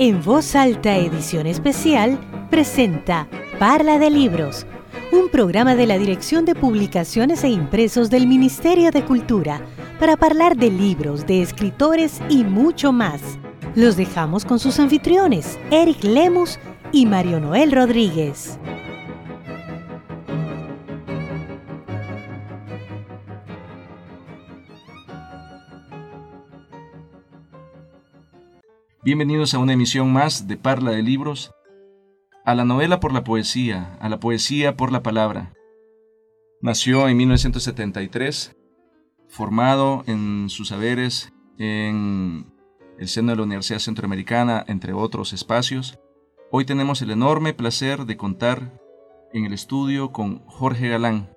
En Voz Alta Edición Especial presenta Parla de Libros, un programa de la Dirección de Publicaciones e Impresos del Ministerio de Cultura para hablar de libros, de escritores y mucho más. Los dejamos con sus anfitriones, Eric Lemus y Mario Noel Rodríguez. Bienvenidos a una emisión más de Parla de Libros, a la novela por la poesía, a la poesía por la palabra. Nació en 1973 formado en sus saberes en el seno de la Universidad Centroamericana, entre otros espacios, hoy tenemos el enorme placer de contar en el estudio con Jorge Galán,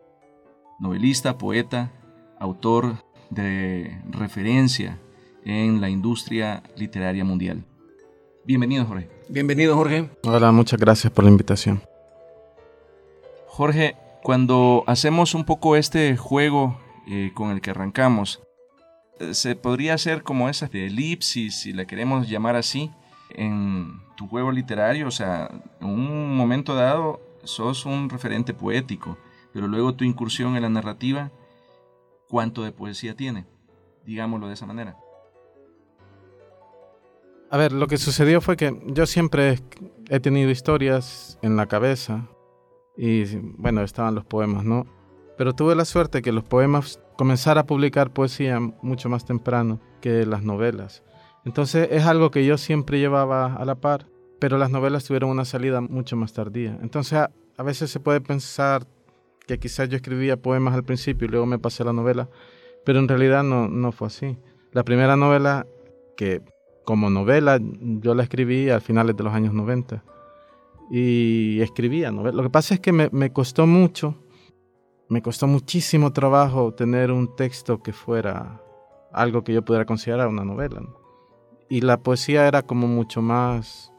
novelista, poeta, autor de referencia en la industria literaria mundial. Bienvenido, Jorge. Bienvenido, Jorge. Hola, muchas gracias por la invitación. Jorge, cuando hacemos un poco este juego eh, con el que arrancamos. Eh, se podría hacer como esa de elipsis, si la queremos llamar así, en tu juego literario. O sea, en un momento dado sos un referente poético, pero luego tu incursión en la narrativa, ¿cuánto de poesía tiene? Digámoslo de esa manera. A ver, lo que sucedió fue que yo siempre he tenido historias en la cabeza y bueno, estaban los poemas, ¿no? Pero tuve la suerte que los poemas comenzara a publicar poesía mucho más temprano que las novelas. Entonces es algo que yo siempre llevaba a la par, pero las novelas tuvieron una salida mucho más tardía. Entonces a, a veces se puede pensar que quizás yo escribía poemas al principio y luego me pasé a la novela, pero en realidad no, no fue así. La primera novela que como novela yo la escribí al finales de los años 90 y escribía novelas. Lo que pasa es que me, costó mucho me costó muchísimo trabajo tener un texto que fuera algo que yo pudiera considerar una novela. Y la poesía era como mucho más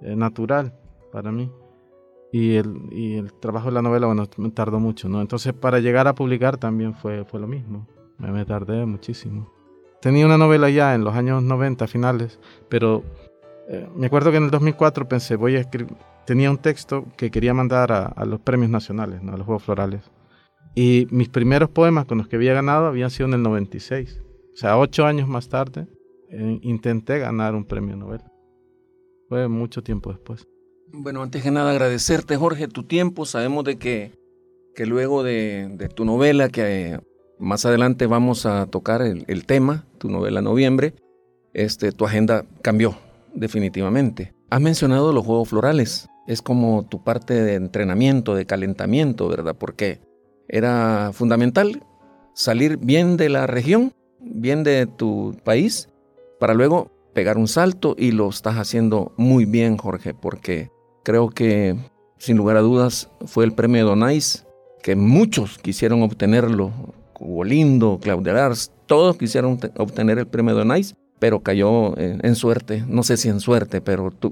eh, natural para mí. Y el, y el, trabajo de la novela, bueno, me tardó mucho, ¿no? Entonces, para llegar a publicar también fue, fue lo mismo. Me, me tardé muchísimo. Tenía una novela ya en los años 90, finales, pero eh, me acuerdo que en el 2004 pensé, voy a escribir... Tenía un texto que quería mandar a, a los premios nacionales, ¿no? a los Juegos Florales. Y mis primeros poemas con los que había ganado habían sido en el 96. O sea, ocho años más tarde eh, intenté ganar un premio Nobel. Fue mucho tiempo después. Bueno, antes que nada agradecerte, Jorge, tu tiempo. Sabemos de que, que luego de, de tu novela, que más adelante vamos a tocar el, tema, tu novela Noviembre, este, tu agenda cambió definitivamente. Has mencionado los Juegos Florales. Es como tu parte de entrenamiento, de calentamiento, ¿verdad? Porque era fundamental salir bien de la región, bien de tu país, para luego pegar un salto y lo estás haciendo muy bien, Jorge, porque creo que sin lugar a dudas fue el premio Donais que muchos quisieron obtenerlo. Hugo Lindo, Claudia Lars, todos quisieron obtener el premio Donais, pero cayó en, suerte, no sé si en suerte, pero tú,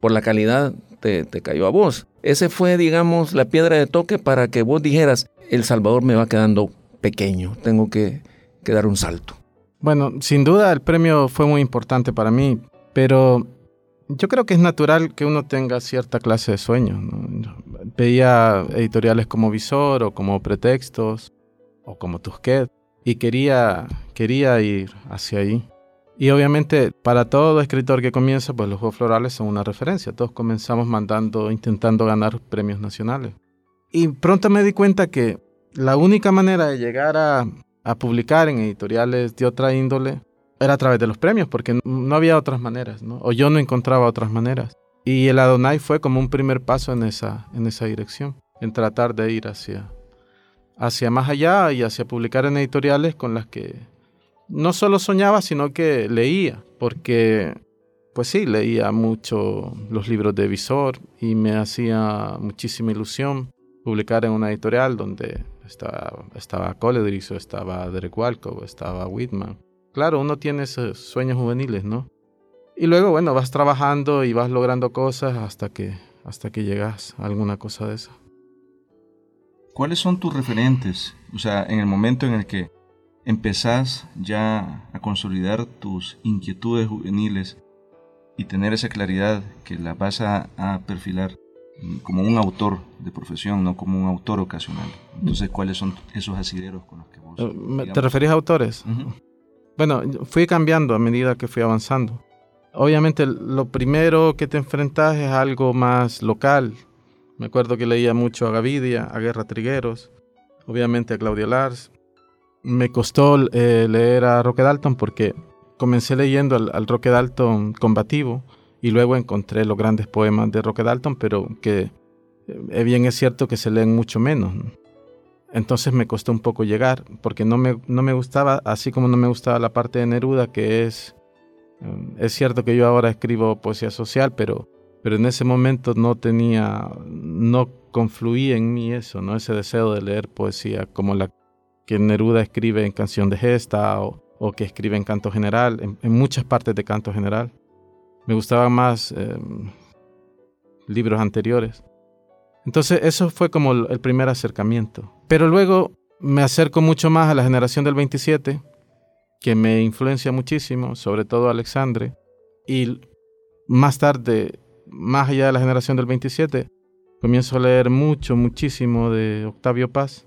por la calidad te, te cayó a vos. Ese fue, digamos, la piedra de toque para que vos dijeras, El Salvador me va quedando pequeño, tengo que, que dar un salto. Bueno, sin duda el premio fue muy importante para mí, pero yo creo que es natural que uno tenga cierta clase de sueños. ¿no? Veía editoriales como Visor o como Pretextos o como Tusquet y quería, quería ir hacia ahí. Y obviamente para todo escritor que comienza, pues los Juegos Florales son una referencia. Todos comenzamos mandando, intentando ganar premios nacionales. Y pronto me di cuenta que la única manera de llegar a, a publicar en editoriales de otra índole era a través de los premios, porque no había otras maneras, ¿no? o yo no encontraba otras maneras. Y el Adonai fue como un primer paso en esa, en esa dirección, en tratar de ir hacia, hacia más allá y hacia publicar en editoriales con las que no solo soñaba, sino que leía, porque pues sí, leía mucho los libros de Visor y me hacía muchísima ilusión publicar en una editorial donde estaba, estaba Coledris o estaba Derek Walco estaba Whitman. Claro, uno tiene esos sueños juveniles, ¿no? Y luego, bueno, vas trabajando y vas logrando cosas hasta que, hasta que llegas a alguna cosa de esa. ¿Cuáles son tus referentes? O sea, en el momento en el que empezás ya a consolidar tus inquietudes juveniles y tener esa claridad que la vas a, perfilar como un autor de profesión, no como un autor ocasional. Entonces, ¿cuáles son esos asideros con los que vos... Eh, ¿Te referís a autores? Bueno, fui cambiando a medida que fui avanzando. Obviamente, lo primero que te enfrentas es algo más local. Me acuerdo que leía mucho a Gavidia, a Guerra Trigueros, obviamente a Claudia Lars, me costó eh, leer a Roque Dalton porque comencé leyendo al, Roque Dalton combativo y luego encontré los grandes poemas de Roque Dalton, pero que eh, bien es cierto que se leen mucho menos. Entonces me costó un poco llegar, porque no me, no me gustaba, así como no me gustaba la parte de Neruda, que es, eh, es cierto que yo ahora escribo poesía social, pero, pero en ese momento no tenía, no confluía en mí eso, ¿no? ese deseo de leer poesía como la que Neruda escribe en Canción de Gesta o, que escribe en Canto General, en, muchas partes de Canto General. Me gustaban más em, libros anteriores. Entonces eso fue como el primer acercamiento. Pero luego me acerco mucho más a la generación del 27, que me influencia muchísimo, sobre todo Alexandre. Y más tarde, más allá de la generación del 27, comienzo a leer mucho, muchísimo de Octavio Paz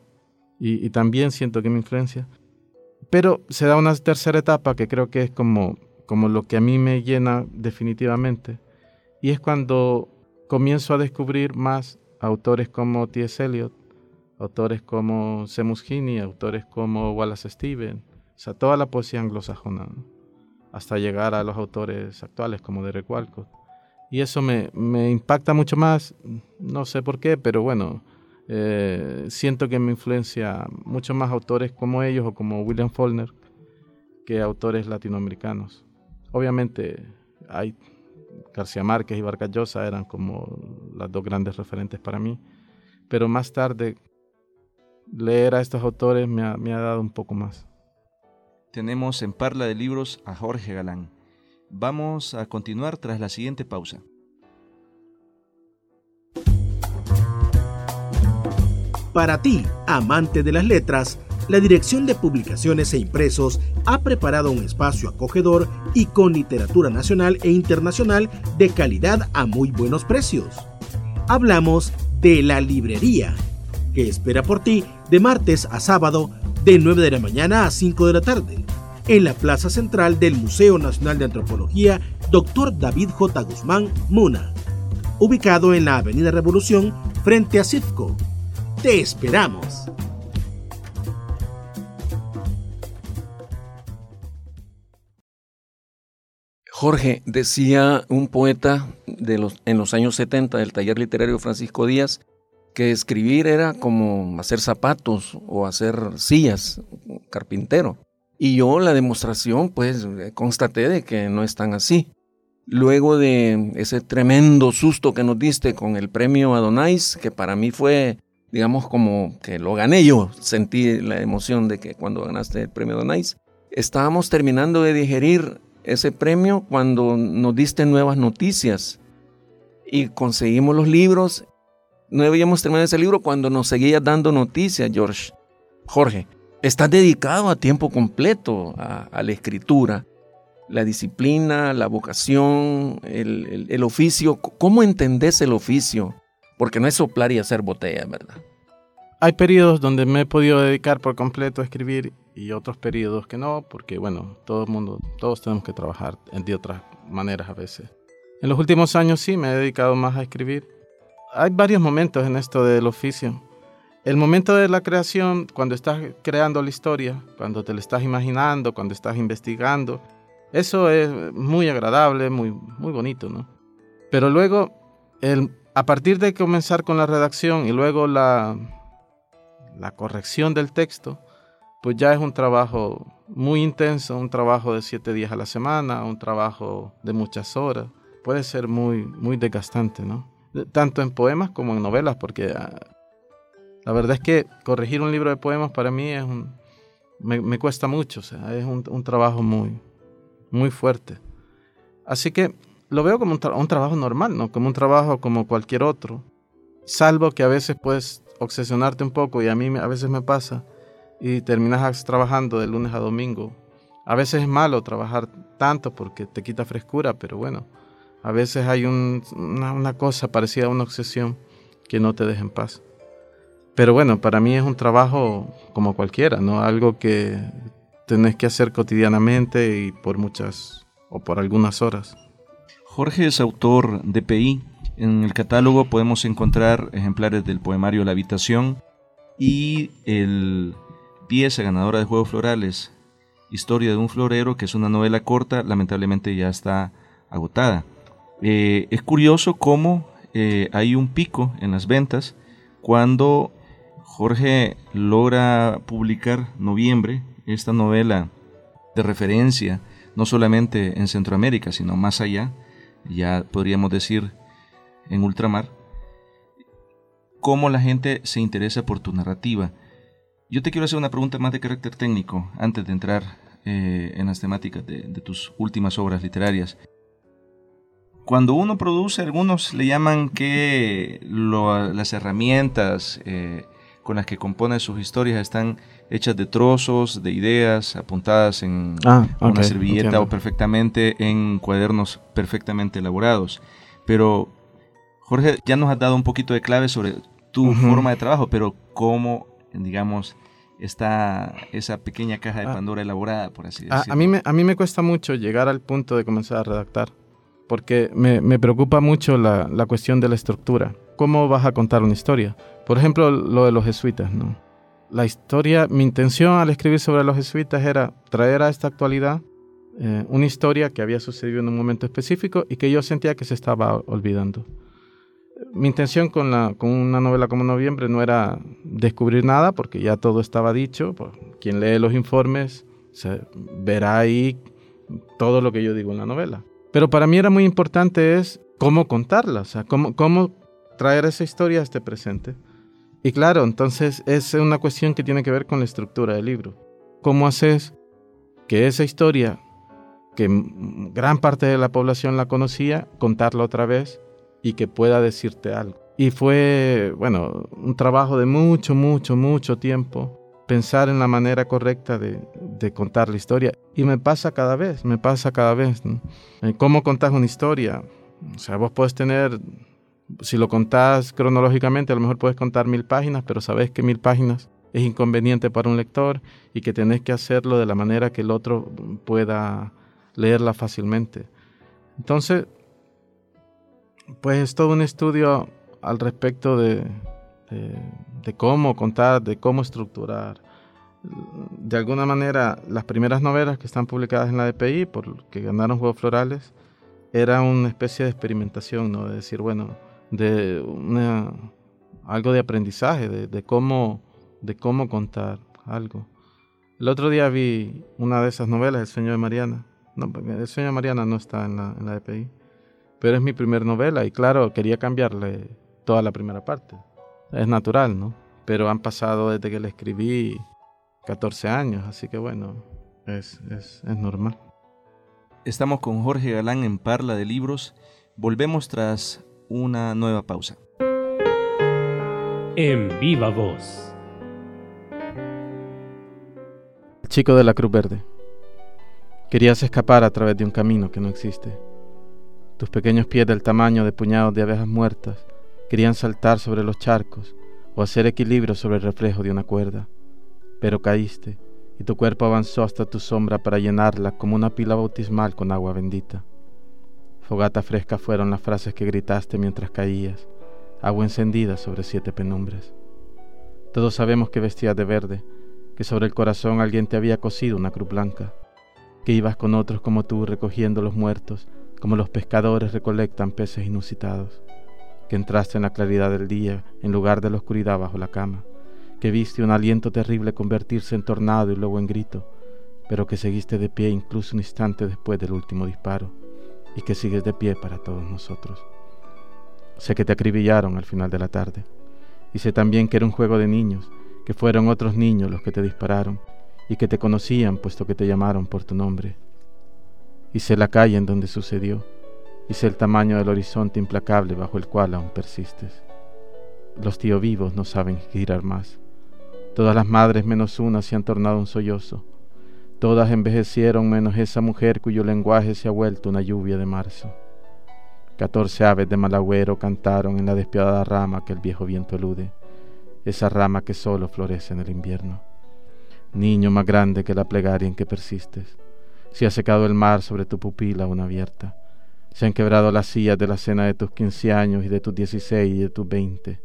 y, también siento que me influencia. Pero se da una tercera etapa que creo que es como, como lo que a mí me llena definitivamente, y es cuando comienzo a descubrir más autores como T.S. Eliot, autores como Seamus Heaney, autores como Wallace Stevens, o sea, toda la poesía anglosajona, hasta llegar a los autores actuales como Derek Walcott. Y eso me, me impacta mucho más, no sé por qué, pero bueno, eh, siento que me influencia mucho más autores como ellos o como William Faulkner que autores latinoamericanos. Obviamente hay García Márquez y Vargas Llosa eran como las dos grandes referentes para mí, pero más tarde leer a estos autores me ha, me ha dado un poco más. Tenemos en Parla de Libros a Jorge Galán. Vamos a continuar tras la siguiente pausa. Para ti, amante de las letras, la Dirección de Publicaciones e Impresos ha preparado un espacio acogedor y con literatura nacional e internacional de calidad a muy buenos precios. Hablamos de la librería, que espera por ti de martes a sábado de 9 de la mañana a 5 de la tarde, en la plaza central del Museo Nacional de Antropología Dr. David J. Guzmán Muna, ubicado en la Avenida Revolución frente a CIFCO te esperamos. Jorge, decía un poeta de los, en los años 70 del taller literario Francisco Díaz, que escribir era como hacer zapatos o hacer sillas, carpintero. Y yo la demostración, pues, constaté de que no es tan así. Luego de ese tremendo susto que nos diste con el premio Adonais, que para mí fue digamos como que lo gané yo, sentí la emoción de que cuando ganaste el premio Donais. Estábamos terminando de digerir ese premio cuando nos diste nuevas noticias y conseguimos los libros. No habíamos terminado ese libro cuando nos seguías dando noticias, George. Jorge, estás dedicado a tiempo completo a, la escritura, la disciplina, la vocación, el, oficio. ¿Cómo entendés el oficio? Porque no es soplar y hacer botella, ¿verdad? Hay periodos donde me he podido dedicar por completo a escribir y otros periodos que no, porque bueno, todo el mundo, todos tenemos que trabajar de otras maneras a veces. En los últimos años sí me he dedicado más a escribir. Hay varios momentos en esto del oficio. El momento de la creación, cuando estás creando la historia, cuando te la estás imaginando, cuando estás investigando, eso es muy agradable, muy, muy bonito, ¿no? Pero luego, a partir de comenzar con la redacción y luego la, la corrección del texto, pues ya es un trabajo muy intenso, un trabajo de siete días a la semana, un trabajo de muchas horas. Puede ser muy, muy desgastante, ¿no? Tanto en poemas como en novelas, porque ah, la verdad es que corregir un libro de poemas para mí es un, me, cuesta mucho, es un, un, trabajo muy, muy fuerte. Así que lo veo como un, un, trabajo normal, ¿no? Como un trabajo como cualquier otro. Salvo que a veces puedes obsesionarte un poco y a mí a veces me pasa y terminas trabajando de lunes a domingo. A veces es malo trabajar tanto porque te quita frescura, pero bueno, a veces hay una, una cosa parecida a una obsesión que no te deja en paz. Pero bueno, para mí es un trabajo como cualquiera, ¿no? Algo que tenés que hacer cotidianamente y por muchas o por algunas horas. Jorge es autor de PI. En el catálogo podemos encontrar ejemplares del poemario La Habitación y el pieza ganadora de Juegos Florales, Historia de un Florero, que es una novela corta, lamentablemente ya está agotada. Eh, es curioso cómo eh, hay un pico en las ventas cuando Jorge logra publicar noviembre esta novela de referencia, no solamente en Centroamérica, sino más allá, ya podríamos decir en ultramar, cómo la gente se interesa por tu narrativa. Yo te quiero hacer una pregunta más de carácter técnico antes de entrar eh, en las temáticas de, tus últimas obras literarias. Cuando uno produce, algunos le llaman que las herramientas, eh, con las que compone sus historias están hechas de trozos, de ideas, apuntadas en ah, una servilleta o perfectamente en cuadernos perfectamente elaborados. Pero, Jorge, ya nos has dado un poquito de clave sobre tu forma de trabajo, pero cómo, digamos, está esa pequeña caja de ah. Pandora elaborada, por así decirlo. A, mí me, a mí me cuesta mucho llegar al punto de comenzar a redactar, porque me, me preocupa mucho la, la cuestión de la estructura. ¿Cómo vas a contar una historia? Por ejemplo, lo de los jesuitas, ¿no? La historia, mi intención al escribir sobre los jesuitas era traer a esta actualidad eh, una historia que había sucedido en un momento específico y que yo sentía que se estaba olvidando. Mi intención con, la, con una novela como Noviembre no era descubrir nada, porque ya todo estaba dicho. Quien lee los informes se verá ahí todo lo que yo digo en la novela. Pero para mí era muy importante es cómo contarla, o sea, cómo, cómo traer esa historia a este presente. Y claro, entonces es una cuestión que tiene que ver con la estructura del libro. ¿Cómo haces que esa historia, que gran parte de la población la conocía, contarla otra vez y que pueda decirte algo? Y fue, bueno, un trabajo de mucho, mucho, mucho tiempo pensar en la manera correcta de, contar la historia. Y me pasa cada vez, me pasa cada vez. Eh, ¿Cómo contas una historia? O sea, vos puedes tener si lo contás cronológicamente, a lo mejor puedes contar mil páginas, pero sabes que mil páginas es inconveniente para un lector y que tenés que hacerlo de la manera que el otro pueda leerla fácilmente. Entonces, pues es todo un estudio al respecto de, cómo contar, de cómo estructurar. De alguna manera, las primeras novelas que están publicadas en la DPI, por que ganaron Juegos Florales, era una especie de experimentación, ¿no? De decir, bueno, de una, algo de aprendizaje, de, cómo, de cómo contar algo. El otro día vi una de esas novelas, El sueño de Mariana. No, El sueño de Mariana no está en la, en la EPI, pero es mi primera novela y claro, quería cambiarle toda la primera parte. Es natural, ¿no? Pero han pasado desde que la escribí 14 años, así que bueno, es, es, es normal. Estamos con Jorge Galán en Parla de Libros. Volvemos tras una nueva pausa. En viva voz. Chico de la Cruz Verde. Querías escapar a través de un camino que no existe. Tus pequeños pies del tamaño de puñados de abejas muertas querían saltar sobre los charcos o hacer equilibrio sobre el reflejo de una cuerda. Pero caíste y tu cuerpo avanzó hasta tu sombra para llenarla como una pila bautismal con agua bendita. Fogata fresca fueron las frases que gritaste mientras caías, agua encendida sobre siete penumbres. Todos sabemos que vestías de verde, que sobre el corazón alguien te había cosido una cruz blanca, que ibas con otros como tú recogiendo los muertos, como los pescadores recolectan peces inusitados, que entraste en la claridad del día en lugar de la oscuridad bajo la cama, que viste un aliento terrible convertirse en tornado y luego en grito, pero que seguiste de pie incluso un instante después del último disparo, y que sigues de pie para todos nosotros. Sé que te acribillaron al final de la tarde, y sé también que era un juego de niños, que fueron otros niños los que te dispararon, y que te conocían puesto que te llamaron por tu nombre. Y sé la calle en donde sucedió, y sé el tamaño del horizonte implacable bajo el cual aún persistes. Los tíos vivos no saben girar más. Todas las madres menos una se han tornado un sollozo. Todas envejecieron menos esa mujer cuyo lenguaje se ha vuelto una lluvia de marzo. Catorce aves de malagüero cantaron en la despiadada rama que el viejo viento elude, esa rama que solo florece en el invierno. Niño más grande que la plegaria en que persistes, se ha secado el mar sobre tu pupila aún abierta, se han quebrado las sillas de la cena de tus quince años y de tus dieciséis y de tus veinte,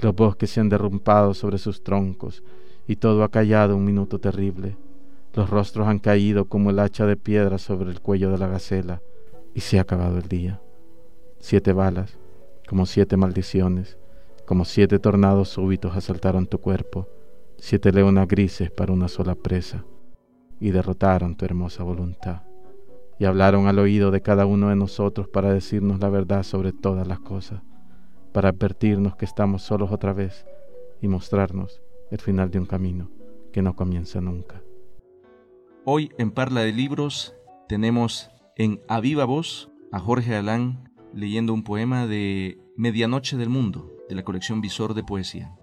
los bosques se han derrumbado sobre sus troncos y todo ha callado un minuto terrible, los rostros han caído como el hacha de piedra sobre el cuello de la gacela y se ha acabado el día siete balas, como siete maldiciones, como siete tornados súbitos asaltaron tu cuerpo, siete leonas grises para una sola presa, y derrotaron tu hermosa voluntad, y hablaron al oído de cada uno de nosotros para decirnos la verdad sobre todas las cosas, para advertirnos que estamos solos otra vez y mostrarnos el final de un camino que no comienza nunca. Hoy en Parla de Libros tenemos en A Viva Voz a Jorge Alán leyendo un poema de Medianoche del Mundo, de la colección Visor de Poesía.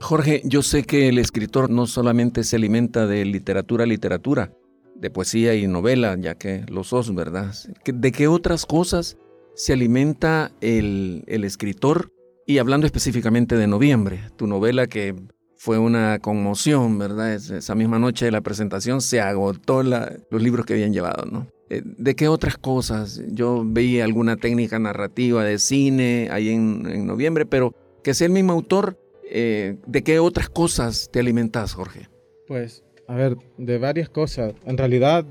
Jorge, yo sé que el escritor no solamente se alimenta de literatura, literatura, de poesía y novela, ya que lo sos, ¿verdad? ¿De qué otras cosas se alimenta el, el escritor? Y hablando específicamente de noviembre, tu novela que fue una conmoción, ¿verdad? Esa misma noche de la presentación se agotó los libros que habían llevado, ¿no? Eh, ¿De qué otras cosas? Yo veía alguna técnica narrativa de cine ahí en, noviembre, pero que sea el mismo autor, eh, ¿de qué otras cosas te alimentas, Jorge? Pues, a ver, de varias cosas. En realidad,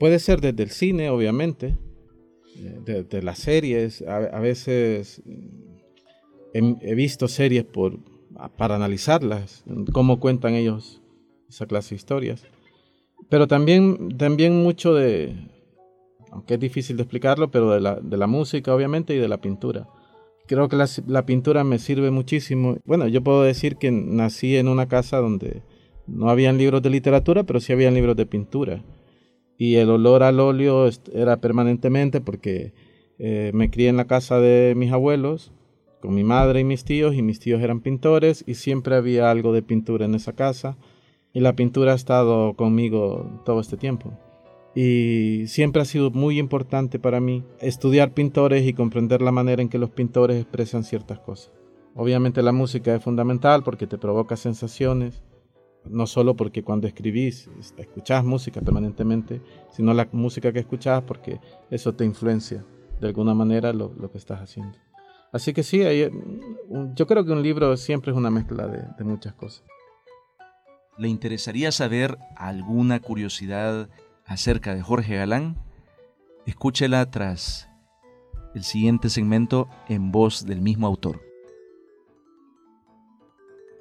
puede ser desde el cine, obviamente, de, las series. A, veces he, visto series por, para analizarlas, cómo cuentan ellos esa clase de historias. Pero también, también mucho de, aunque es difícil de explicarlo, pero de la, de la música obviamente y de la pintura. Creo que la, la, pintura me sirve muchísimo. Bueno, yo puedo decir que nací en una casa donde no habían libros de literatura, pero sí habían libros de pintura. Y el olor al óleo era permanentemente porque eh, me crié en la casa de mis abuelos, con mi madre y mis tíos, y mis tíos eran pintores, y siempre había algo de pintura en esa casa y la pintura ha estado conmigo todo este tiempo. Y siempre ha sido muy importante para mí estudiar pintores y comprender la manera en que los pintores expresan ciertas cosas. Obviamente la música es fundamental porque te provoca sensaciones, no solo porque cuando escribís escuchás música permanentemente, sino la música que escuchás porque eso te influencia de alguna manera lo, que estás haciendo. Así que sí, yo creo que un libro siempre es una mezcla de muchas cosas. ¿Le interesaría saber alguna curiosidad acerca de Jorge Galán? Escúchela tras el siguiente segmento en voz del mismo autor.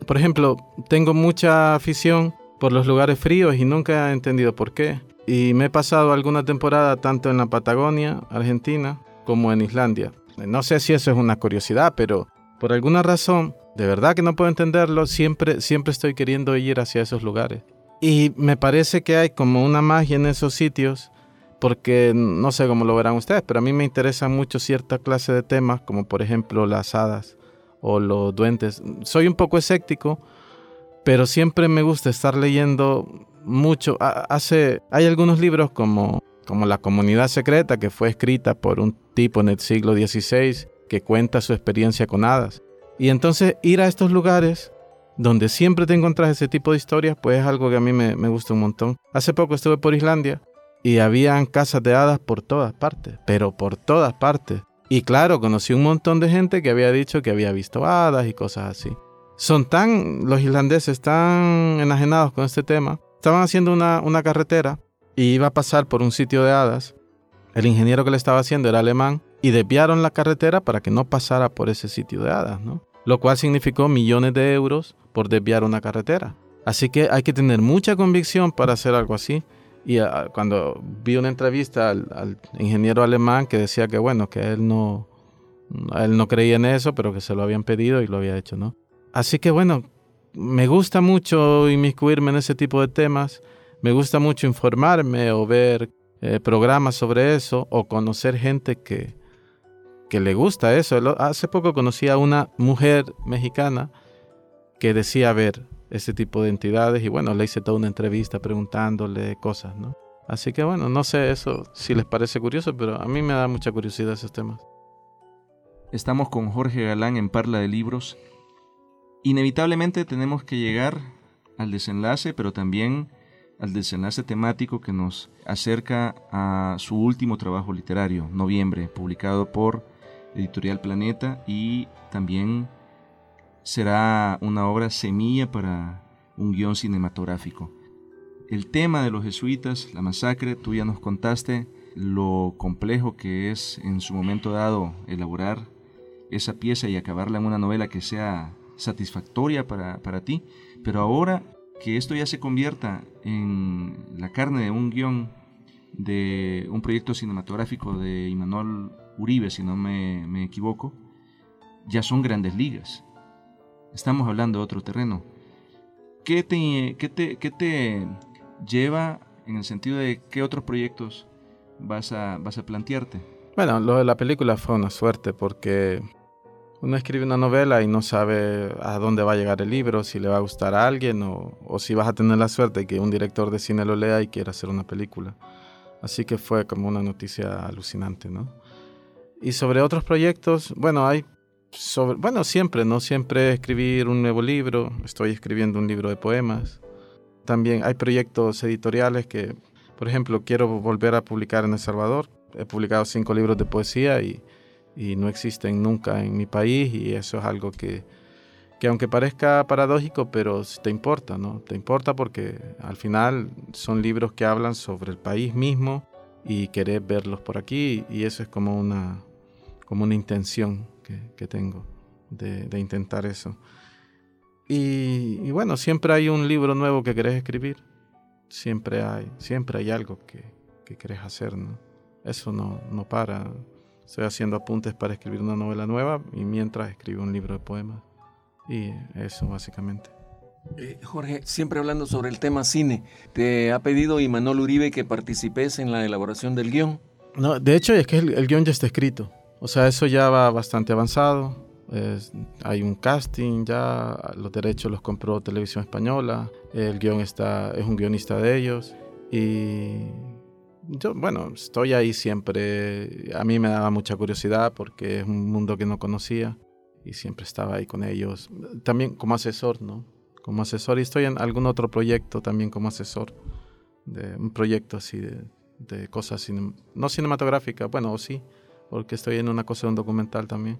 Por ejemplo, tengo mucha afición por los lugares fríos y nunca he entendido por qué. Y me he pasado alguna temporada tanto en la Patagonia, Argentina, como en Islandia. No sé si eso es una curiosidad, pero por alguna razón de verdad que no puedo entenderlo, siempre, siempre estoy queriendo ir hacia esos lugares. Y me parece que hay como una magia en esos sitios, porque no sé cómo lo verán ustedes, pero a mí me interesan mucho cierta clase de temas, como por ejemplo las hadas o los duendes. Soy un poco escéptico, pero siempre me gusta estar leyendo mucho. Hace, hay algunos libros como, como La Comunidad Secreta, que fue escrita por un tipo en el siglo XVI que cuenta su experiencia con hadas. Y entonces ir a estos lugares donde siempre te encuentras ese tipo de historias, pues es algo que a mí me, gusta un montón. Hace poco estuve por Islandia y habían casas de hadas por todas partes, pero por todas partes. Y claro, conocí un montón de gente que había dicho que había visto hadas y cosas así. son tan, los islandeses, tan enajenados con este tema. Estaban haciendo una, una carretera y iba a pasar por un sitio de hadas. El ingeniero que le estaba haciendo era alemán y desviaron la carretera para que no pasara por ese sitio de hadas, ¿no? Lo cual significó millones de euros por desviar una carretera. Así que hay que tener mucha convicción para hacer algo así. Y ah, cuando vi una entrevista al, ingeniero alemán que decía que bueno, que él no, él no creía en eso, pero que se lo habían pedido y lo había hecho, ¿no? Así que bueno, me gusta mucho inmiscuirme en ese tipo de temas, me gusta mucho informarme o ver eh, programas sobre eso o conocer gente que, que le gusta eso. Hace poco conocí a una mujer mexicana que decía ver ese tipo de entidades y bueno, le hice toda una entrevista preguntándole cosas, ¿no? Así que bueno, no sé eso si les parece curioso, pero a mí me da mucha curiosidad esos temas. Estamos con Jorge Galán en Parla de Libros. Inevitablemente tenemos que llegar al desenlace, pero también al desenlace temático que nos acerca a su último trabajo literario, Noviembre, publicado por Editorial Planeta y también será una obra semilla para un guion cinematográfico. El tema de los jesuitas, la masacre, tú ya nos contaste lo complejo que es en su momento dado elaborar esa pieza y acabarla en una novela que sea satisfactoria para, para ti, pero ahora que esto ya se convierta en la carne de un guion de un proyecto cinematográfico de Imanol Uribe, si no me, me equivoco, ya son grandes ligas. Estamos hablando de otro terreno. ¿Qué te, qué te, qué te lleva en el sentido de qué otros proyectos vas a, vas a plantearte? Bueno, lo de la película fue una suerte porque uno escribe una novela y no sabe a dónde va a llegar el libro, si le va a gustar a alguien o, si vas a tener la suerte de que un director de cine lo lea y quiera hacer una película. Así que fue como una noticia alucinante, ¿no? Y sobre otros proyectos, bueno, hay bueno, siempre, ¿no? Siempre escribir un nuevo libro, estoy escribiendo un libro de poemas. También hay proyectos editoriales que, por ejemplo, quiero volver a publicar en El Salvador. He publicado cinco libros de poesía y, y no existen nunca en mi país y eso es algo que, que aunque parezca paradójico, pero te importa, ¿no? Te importa porque al final son libros que hablan sobre el país mismo y querer verlos por aquí y eso es como una, como una intención que, tengo de, intentar eso. Y, bueno, siempre hay un libro nuevo que querés escribir. Siempre hay, siempre hay algo que, que querés hacer, ¿no? Eso no, no para. Estoy haciendo apuntes para escribir una novela nueva y mientras escribo un libro de poemas. Y eso básicamente. Eh, Jorge, siempre hablando sobre el tema cine, ¿te ha pedido Imanol Uribe que participes en la elaboración del guion? No, de hecho es que el, el guion ya está escrito. O sea, eso ya va bastante avanzado. hay un casting ya, los derechos los compró Televisión Española, el guion está, es un guionista de ellos y yo, bueno, estoy ahí siempre. A mí me daba mucha curiosidad porque es un mundo que no conocía y siempre estaba ahí con ellos. También como asesor, ¿no? Como asesor y estoy en algún otro proyecto también como asesor, de un proyecto así de, de cosas, no cinematográficas, bueno, sí, porque estoy en una cosa de un documental también.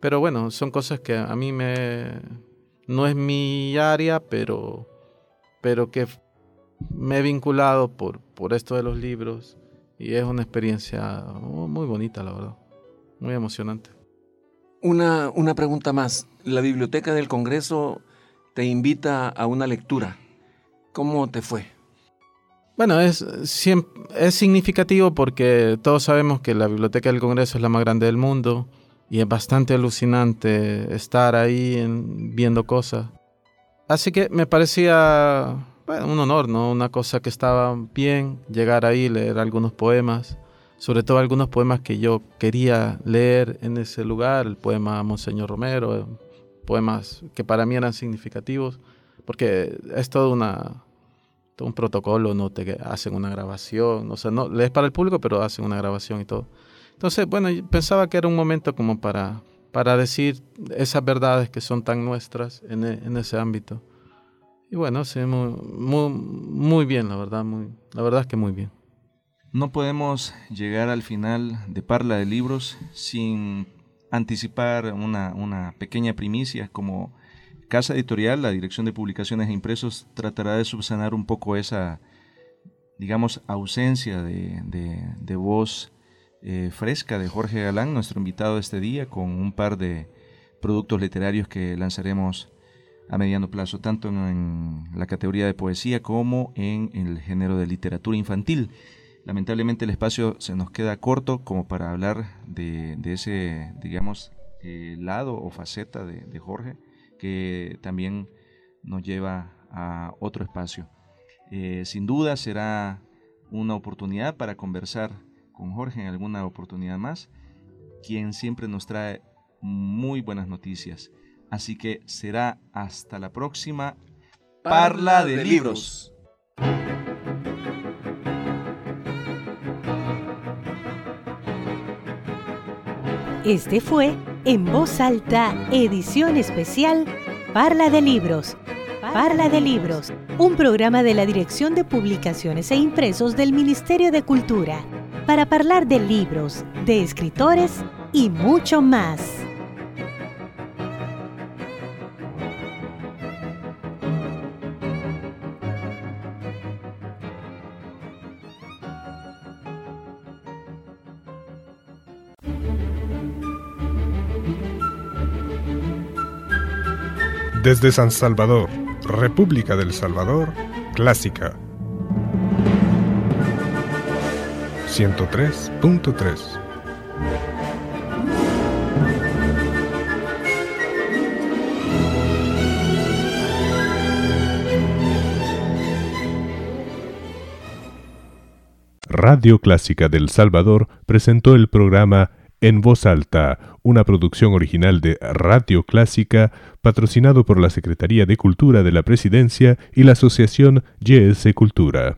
Pero bueno, son cosas que a mí me... No es mi área, pero, pero que me he vinculado por, por esto de los libros y es una experiencia muy bonita, la verdad. Muy emocionante. Una, una pregunta más. La Biblioteca del Congreso te invita a una lectura. ¿Cómo te fue? Bueno, es, es significativo porque todos sabemos que la Biblioteca del Congreso es la más grande del mundo y es bastante alucinante estar ahí viendo cosas. Así que me parecía un honor, ¿no? Una cosa que estaba bien, llegar ahí, leer algunos poemas, sobre todo algunos poemas que yo quería leer en ese lugar, el poema Monseñor Romero, poemas que para mí eran significativos, porque es toda una, todo un protocolo, no te hacen una grabación, o sea, no lees para el público, pero hacen una grabación y todo. Entonces, bueno, pensaba que era un momento como para, para decir esas verdades que son tan nuestras en, e, en ese ámbito. Y bueno, muy, muy, bien, la verdad, muy, la verdad es que muy bien. No podemos llegar al final de Parla de Libros sin anticipar una, una pequeña primicia como casa editorial, la Dirección de Publicaciones e Impresos, tratará de subsanar un poco esa, digamos, ausencia de, voz eh, fresca de Jorge Galán, nuestro invitado este día, con un par de productos literarios que lanzaremos a mediano plazo, tanto en, la categoría de poesía como en, el género de literatura infantil. Lamentablemente el espacio se nos queda corto como para hablar de, ese, digamos, eh, lado o faceta de, Jorge, que también nos lleva a otro espacio. Eh, sin duda será una oportunidad para conversar con Jorge en alguna oportunidad más, quien siempre nos trae muy buenas noticias. Así que será hasta la próxima Parla de Libros. Este fue En Voz Alta, edición especial Parla de Libros. Parla de Libros, un programa de la Dirección de Publicaciones e Impresos del Ministerio de Cultura, para hablar de libros, de escritores y mucho más. Desde San Salvador, República del Salvador, Clásica. 103.3 Radio Clásica del Salvador presentó el programa en voz alta, una producción original de Radio Clásica, patrocinado por la Secretaría de Cultura de la Presidencia y la Asociación YS Cultura.